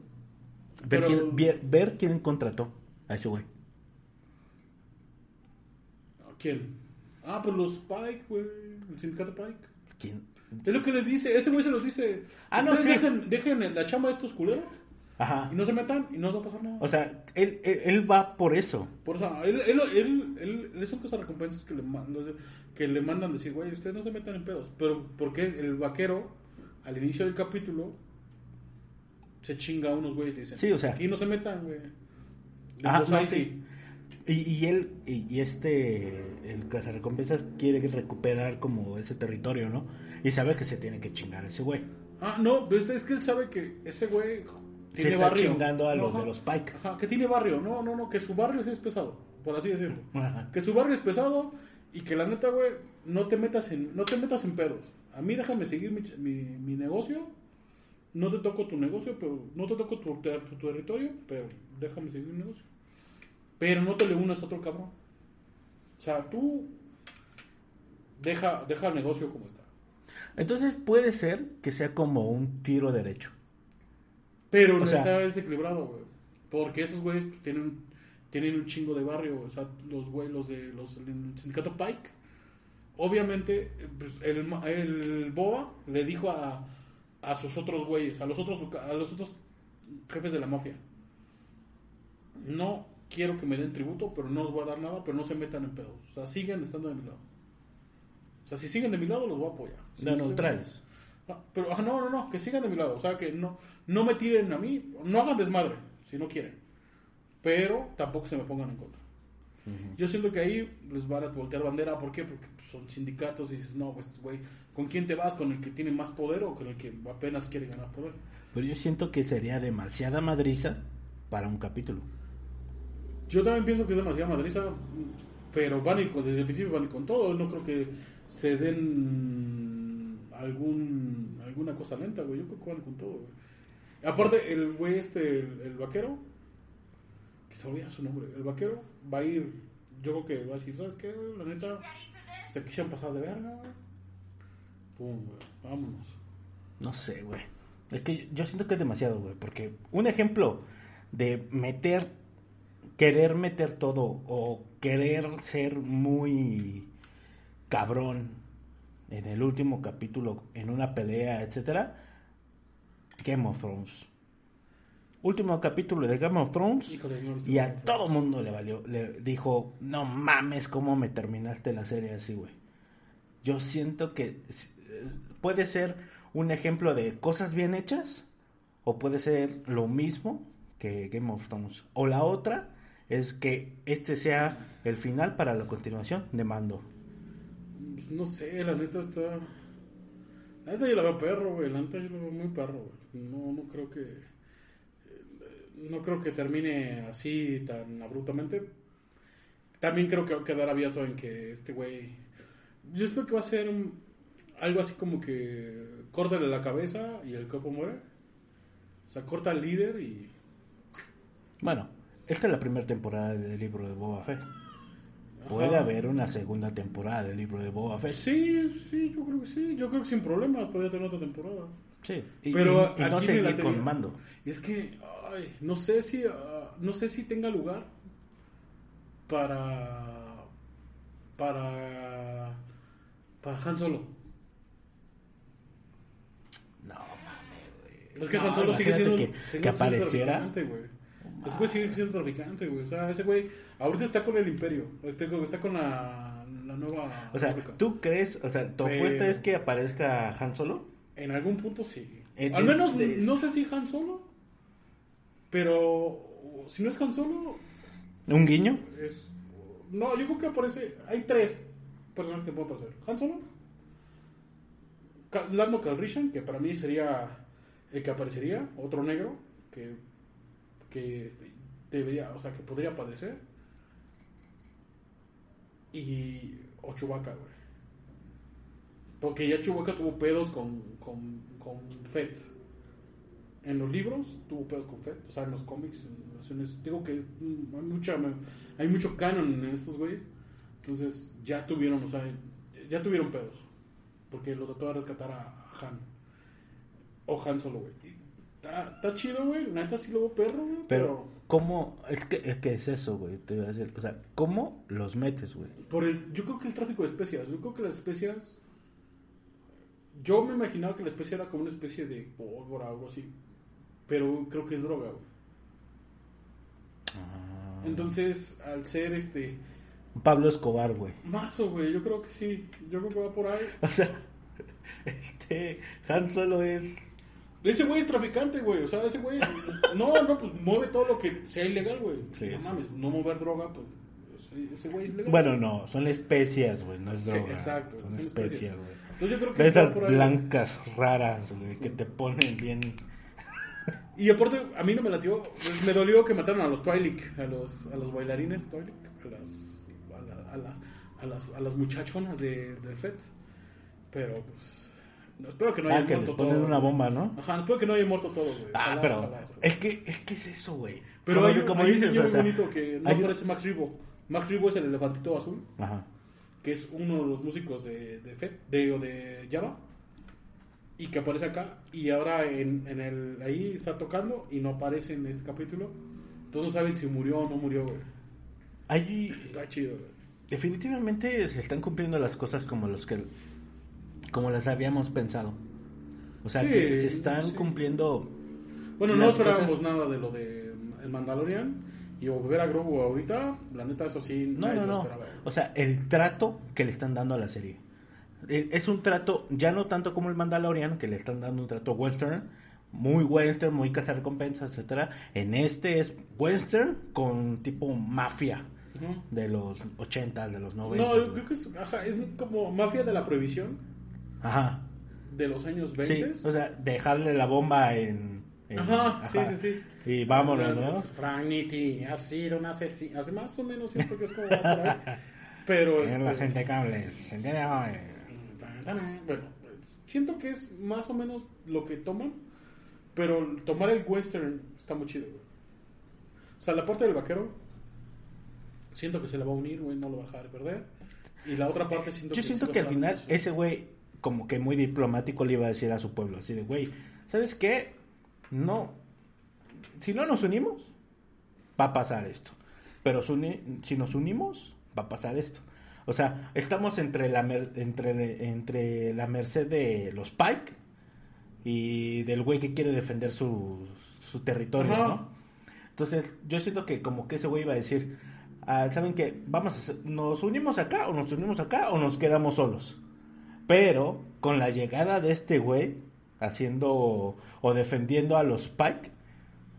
Speaker 1: Ver, quién, ver, ver quién contrató a ese güey.
Speaker 2: ¿Quién? Ah, pues los Pike, güey. El sindicato Pike.
Speaker 1: ¿Quién?
Speaker 2: Es lo que les dice. Ese güey se los dice. Ah, no, sí. dejen, dejen la chamba de estos culeros. Ajá. Y no se metan y no va a pasar nada.
Speaker 1: O sea, él, él, va por eso.
Speaker 2: Por eso, él, él, él, él, son cosas recompensas que le, que le mandan decir, güey, ustedes no se metan en pedos. Pero porque el vaquero, al inicio del capítulo, se chinga a unos güeyes y dicen,
Speaker 1: sí, o sea,
Speaker 2: aquí no se metan, güey.
Speaker 1: Ah, no, sí. Y, y él, y, este, el cazarrecompensas quiere recuperar como ese territorio, ¿no? Y sabe que se tiene que chingar a ese güey.
Speaker 2: Ah, no, pues es que él sabe que ese güey
Speaker 1: tiene se está barrio. chingando a los de los Pike.
Speaker 2: Ajá, que tiene barrio. No, no, no, que su barrio sí es pesado, por así decirlo. Que su barrio es pesado y que la neta, güey, no te metas en, no te metas en pedos. A mí déjame seguir mi, mi, mi negocio. No te toco tu negocio, pero no te toco tu, tu territorio, pero déjame seguir mi negocio. Pero no te le unas a otro cabrón. O sea, tú deja, deja el negocio como está.
Speaker 1: Entonces puede ser que sea como un tiro derecho.
Speaker 2: Pero no está desequilibrado, güey. Porque esos güeyes pues, tienen, tienen un chingo de barrio. O sea, los güeyes, los de los el sindicato Pike. Obviamente, pues, el, el Boba le dijo a, a sus otros güeyes, a los otros, a los otros jefes de la mafia. No quiero que me den tributo, pero no os voy a dar nada, pero no se metan en pedos. O sea, siguen estando de mi lado. O sea, si siguen de mi lado, los voy a apoyar.
Speaker 1: de neutrales.
Speaker 2: Pero ah, no, no, no, que sigan de mi lado. O sea, que no, no me tiren a mí, no hagan desmadre, si no quieren. Pero tampoco se me pongan en contra. Yo siento que ahí les van a voltear bandera. ¿Por qué? Porque son sindicatos y dices, no, pues, güey, ¿con quién te vas? ¿Con el que tiene más poder o con el que apenas quiere ganar poder?
Speaker 1: Pero yo siento que sería demasiada madriza para un capítulo.
Speaker 2: Yo también pienso que es demasiada madriza, pero van y desde el principio van y con todo. No creo que se den algún alguna cosa lenta, güey. Yo creo que van con todo, güey. Aparte, el güey este, el, vaquero, que se olvida su nombre, el vaquero va a ir, yo creo que va a decir, ¿sabes qué, La neta, se quisieron pasar de verga, güey. Pum, güey, vámonos.
Speaker 1: No sé, güey. Es que yo siento que es demasiado, güey, porque un ejemplo de meter, querer meter todo o querer ser muy cabrón en el último capítulo, en una pelea, etcétera, Game of Thrones. Último capítulo de Game of Thrones y a todo mundo le valió, le dijo, no mames, cómo me terminaste la serie así, güey. Yo siento que puede ser un ejemplo de cosas bien hechas o puede ser lo mismo que Game of Thrones. O la otra es que este sea el final para la continuación de Mando.
Speaker 2: Pues no sé, la neta está... La neta yo la veo perro, güey. La neta yo la veo muy perro, güey. No, no creo que. Eh, no creo que termine así tan abruptamente. También creo que va a quedar abierto en que este güey. Yo espero que va a ser algo así como que córtale la cabeza y el cuerpo muere. O sea, corta al líder y.
Speaker 1: Bueno, esta es la primera temporada del libro de Boba Fett. Puede haber una segunda temporada del libro de Boba Fett.
Speaker 2: Sí, sí, yo creo que sí. Yo creo que sin problemas podría tener otra temporada.
Speaker 1: Sí, pero y, no seguir con mando.
Speaker 2: Y es que, ay, no sé si, ah, no sé si tenga lugar para, para, para Han Solo.
Speaker 1: No mames,
Speaker 2: güey. Es que Han Solo sigue siendo,
Speaker 1: que, que apareciera.
Speaker 2: güey. Ese güey sigue siendo traficante, güey. O sea, ese güey ahorita está con el Imperio. Está, está con la, la nueva.
Speaker 1: O sea, ¿tú crees? O sea, ¿tu apuesta es que aparezca Han Solo?
Speaker 2: En algún punto sí. Al menos no sé si Han Solo, pero si no es Han Solo...
Speaker 1: ¿Un guiño?
Speaker 2: Es, no, yo creo que aparece... Hay tres personas que pueden aparecer. Han Solo, Lando Calrissian, que para mí sería el que aparecería, otro negro, que, que este, debería, o sea, que podría aparecer. Y o Chewbacca, güey. Porque ya Chewbacca tuvo pedos con, con, con Fett. en los libros tuvo pedos con Fett, o sea, en los cómics, en versiones, digo que hay mucha hay mucho canon en estos güeyes. Entonces, ya tuvieron, o sea, ya tuvieron pedos. Porque lo trató de rescatar a Han. O Han solo, güey. Está, chido, güey. Neta sí lo veo perro, güey.
Speaker 1: Pero,
Speaker 2: Pero,
Speaker 1: ¿cómo? Es que, es que es eso, güey. Te voy a decir. O sea, ¿cómo los metes, güey?
Speaker 2: por el, yo creo que el tráfico de especias. Yo creo que las especias. Yo me imaginaba que la especia era como una especie de pólvora o algo así. Pero creo que es droga, güey.
Speaker 1: Ah.
Speaker 2: Entonces, al ser este.
Speaker 1: Pablo Escobar, güey.
Speaker 2: Mazo, güey. Yo creo que sí. Yo creo que va por ahí.
Speaker 1: O sea, este. Han solo es.
Speaker 2: Ese güey es traficante, güey. O sea, ese güey. No, no, pues mueve todo lo que sea ilegal, güey.
Speaker 1: Sí,
Speaker 2: no
Speaker 1: sí.
Speaker 2: mames, no mover droga, pues. ese- güey es legal.
Speaker 1: Bueno, no, son especias, güey, no es
Speaker 2: Sí,
Speaker 1: droga.
Speaker 2: exacto,
Speaker 1: Son
Speaker 2: son
Speaker 1: especias, güey.
Speaker 2: Entonces yo creo que
Speaker 1: esas
Speaker 2: ahí.
Speaker 1: blancas raras, güey, que te ponen bien.
Speaker 2: Y aparte, a mí no me latió. pues, me dolió que mataron a los Twilight, a los, a los bailarines Twilight, a las, a, la- a la- a las, a las muchachonas de, del FED. Pero, pues. No, espero que no haya
Speaker 1: Ah, que les
Speaker 2: muerto
Speaker 1: ponen
Speaker 2: todo.
Speaker 1: una bomba, ¿no?
Speaker 2: Ajá, espero que no haya muerto todo, güey.
Speaker 1: Ah,
Speaker 2: Ojalá,
Speaker 1: pero
Speaker 2: ojalá,
Speaker 1: es que es que es eso, güey.
Speaker 2: Pero
Speaker 1: Como
Speaker 2: hay, un-
Speaker 1: como
Speaker 2: hay un
Speaker 1: dices,
Speaker 2: niño
Speaker 1: o sea,
Speaker 2: muy bonito que no
Speaker 1: un-
Speaker 2: parece Max Rebo. Max Rebo es el elefantito azul,
Speaker 1: Ajá.
Speaker 2: que es uno de los músicos de, de FED, de, o de Java, y que aparece acá, y ahora en, en el, ahí está tocando y no aparece en este capítulo. Entonces no saben si murió o no murió, güey. Está chido, güey.
Speaker 1: definitivamente se están cumpliendo las cosas como los que como las habíamos pensado. O sea,
Speaker 2: Sí,
Speaker 1: que se están
Speaker 2: sí.
Speaker 1: cumpliendo
Speaker 2: Bueno, no esperábamos nada de lo de El Mandalorian, y ver a Grogu ahorita, la neta, eso sí,
Speaker 1: No, no, no. O sea, el trato que le están dando a la serie. Eh, Es un trato, ya no tanto como el Mandalorian, que le están dando un trato western, muy western, muy cazarrecompensas, etcétera. En este es western con tipo mafia de los 80, de los 90.
Speaker 2: No, yo creo que es, ajá, es como mafia de la prohibición
Speaker 1: Ajá.
Speaker 2: de los años
Speaker 1: Sí,
Speaker 2: 20.
Speaker 1: o sea, dejarle la bomba en... en-
Speaker 2: Ajá, sí, sí, sí.
Speaker 1: Y vámonos, ¿no?
Speaker 2: Frank Nitti ha sido un asesino. Así más o menos siento que es como. Pero
Speaker 1: En las
Speaker 2: este,
Speaker 1: entecables. ¿entiendes?
Speaker 2: bueno, siento que es más o menos lo que toman. Pero tomar el western está muy chido, güey. O sea, la parte del vaquero, siento que se le va a unir, güey, no lo va a dejar perder. Y la otra parte siento
Speaker 1: Yo
Speaker 2: que
Speaker 1: siento
Speaker 2: sí
Speaker 1: que al final ese güey, como que muy diplomático, le iba a decir a su pueblo, así de, güey, ¿sabes qué? No, si no nos unimos, va a pasar esto. Pero si nos unimos, va a pasar esto. O sea, estamos entre la, mer- entre, entre la merced de los Pike y del güey que quiere defender su, su territorio,
Speaker 2: Ajá.
Speaker 1: ¿no? Entonces, yo siento que como que ese güey iba a decir, ah, ¿saben qué? Vamos a nos unimos acá o nos unimos acá o nos quedamos solos. Pero con la llegada de este güey haciendo o defendiendo a los Pike,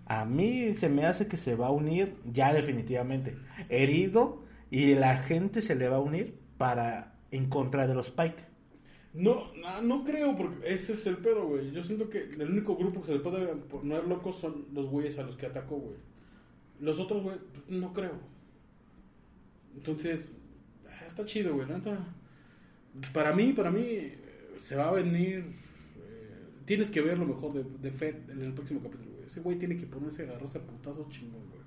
Speaker 1: a mí se me hace que se va a unir ya definitivamente. Herido y la gente se le va a unir para en contra de los Pike.
Speaker 2: No, no, no creo, porque ese es el pedo, güey. Yo siento que el único grupo que se le puede poner locos son los güeyes a los que atacó, güey. Los otros, güey, pues, no creo. Entonces, ah, está chido, güey. neta. Para mí, para mí, eh, se va a venir. eh, tienes que ver lo mejor de, de Fed en el próximo capítulo, güey. Ese güey tiene que ponerse a agarrarse a putazos chingón, güey.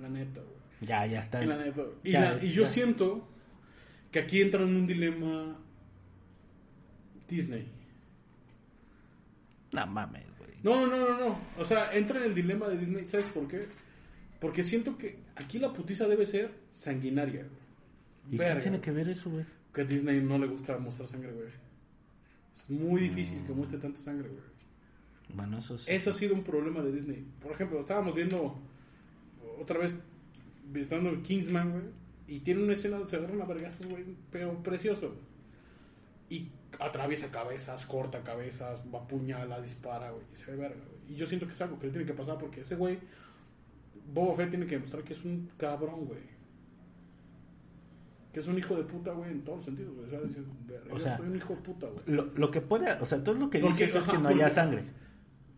Speaker 2: La neta, güey.
Speaker 1: Ya, ya está.
Speaker 2: Y, la neta. Y,
Speaker 1: Ya,
Speaker 2: la- y yo
Speaker 1: ya.
Speaker 2: siento que aquí entra en un dilema Disney.
Speaker 1: No mames, güey.
Speaker 2: No, no, no, no. O sea, entra en el dilema de Disney. ¿Sabes por qué? Porque siento que aquí la putiza debe ser sanguinaria. güey.
Speaker 1: ¿Y
Speaker 2: Verga.
Speaker 1: qué tiene que ver eso, güey?
Speaker 2: Que a Disney no le gusta mostrar sangre, güey. Es muy difícil que muestre tanta sangre, güey.
Speaker 1: Bueno, eso sí.
Speaker 2: Eso ha sido un problema de Disney. Por ejemplo, estábamos viendo otra vez visitando Kingsman, güey, y tiene una escena donde se agarran a vergazos, güey, pero precioso. Y atraviesa cabezas, corta cabezas, apuñala, dispara, güey, y se ve verga, güey. Y yo siento que es algo que le tiene que pasar porque ese güey, Boba Fett tiene que demostrar que es un cabrón, güey. Que es un hijo de puta, güey, en todos los sentidos, güey. O sea, decir, verga,
Speaker 1: O
Speaker 2: yo
Speaker 1: sea,
Speaker 2: soy un hijo de puta, güey.
Speaker 1: Lo, lo que puede, o sea, todo lo que
Speaker 2: Porque,
Speaker 1: dices es
Speaker 2: ajá,
Speaker 1: que no haya
Speaker 2: porque-
Speaker 1: sangre.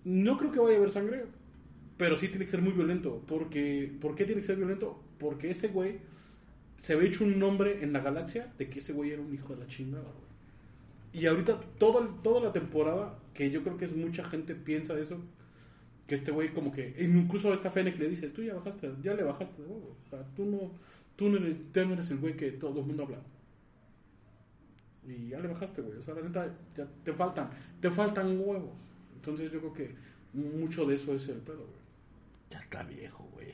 Speaker 2: No creo que vaya a haber sangre, pero sí tiene que ser muy violento. Porque, ¿Por qué tiene que ser violento? Porque ese güey se había hecho un nombre en la galaxia de que ese güey era un hijo de la chingada, güey. Y ahorita, toda, toda la temporada, que yo creo que es mucha gente piensa eso, Que este güey como que, incluso a esta Fennec le dice, tú ya bajaste, ya le bajaste de huevo. O sea, tú no, tú no eres, tú no eres el güey que todo el mundo habla. Y ya le bajaste, güey. O sea, la neta, ya te faltan, te faltan huevos. Entonces yo creo que mucho de eso es el pedo, güey.
Speaker 1: Ya está viejo, güey.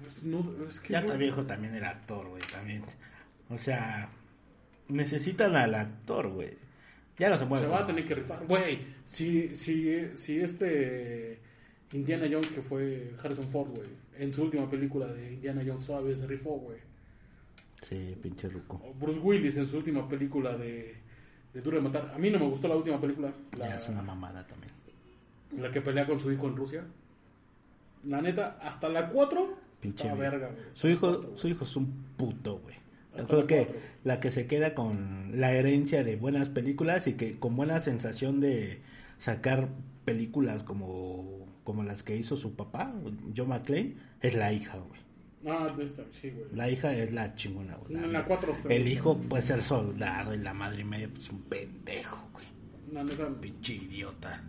Speaker 2: Pues no, es que
Speaker 1: Ya está viejo también el actor, güey, también. O sea, necesitan al actor, güey. Ya no se mueve.
Speaker 2: Se va a tener que rifar. Güey, si, si, si este Indiana Jones, que fue Harrison Ford, güey, en su última película de Indiana Jones todavía se rifó, güey.
Speaker 1: Sí, pinche ruco.
Speaker 2: O Bruce Willis en su última película de, de Duro de Matar. A mí no me gustó la última película, la,
Speaker 1: Ya es una mamada también.
Speaker 2: la que pelea con su hijo en Rusia. La neta, hasta la 4,
Speaker 1: Pinche
Speaker 2: verga, güey.
Speaker 1: Su hijo,
Speaker 2: cuatro,
Speaker 1: su hijo es un puto, güey. Creo que
Speaker 2: cuatro.
Speaker 1: la que se queda con la herencia de buenas películas y que con buena sensación de sacar películas como, como las que hizo su papá, John McClane, es la hija, güey.
Speaker 2: Ah, sí, güey.
Speaker 1: La hija es la chingona, güey.
Speaker 2: En la cuatro está
Speaker 1: El hijo puede ser soldado y la madre y media pues un pendejo, güey.
Speaker 2: La neta,
Speaker 1: Pinche idiota.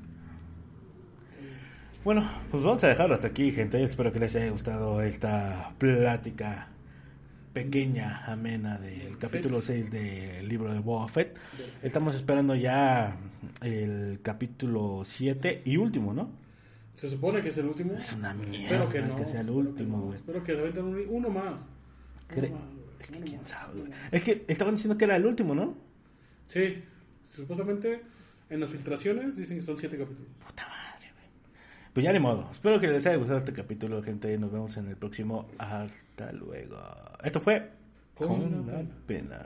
Speaker 1: Bueno, pues vamos a dejarlo hasta aquí, gente. Espero que les haya gustado esta plática pequeña, amena del capítulo 6 del libro de Boba Fett. Estamos esperando ya el capítulo 7 y último, ¿no?
Speaker 2: Se supone que es el último.
Speaker 1: Es una mierda
Speaker 2: Espero que no.
Speaker 1: que sea el
Speaker 2: espero
Speaker 1: último, güey.
Speaker 2: Espero que se un- uno más. Uno
Speaker 1: Cre-
Speaker 2: más, güey,
Speaker 1: Es que
Speaker 2: uno
Speaker 1: quién
Speaker 2: más,
Speaker 1: sabe, güey. Es que estaban diciendo que era el último, ¿no?
Speaker 2: Sí, supuestamente en las filtraciones dicen que son siete capítulos.
Speaker 1: Puta madre, güey. Pues ya ni modo. Espero que les haya gustado este capítulo, gente. Nos vemos en el próximo. Hasta luego. Esto fue
Speaker 2: Con
Speaker 1: Con
Speaker 2: la
Speaker 1: la pena.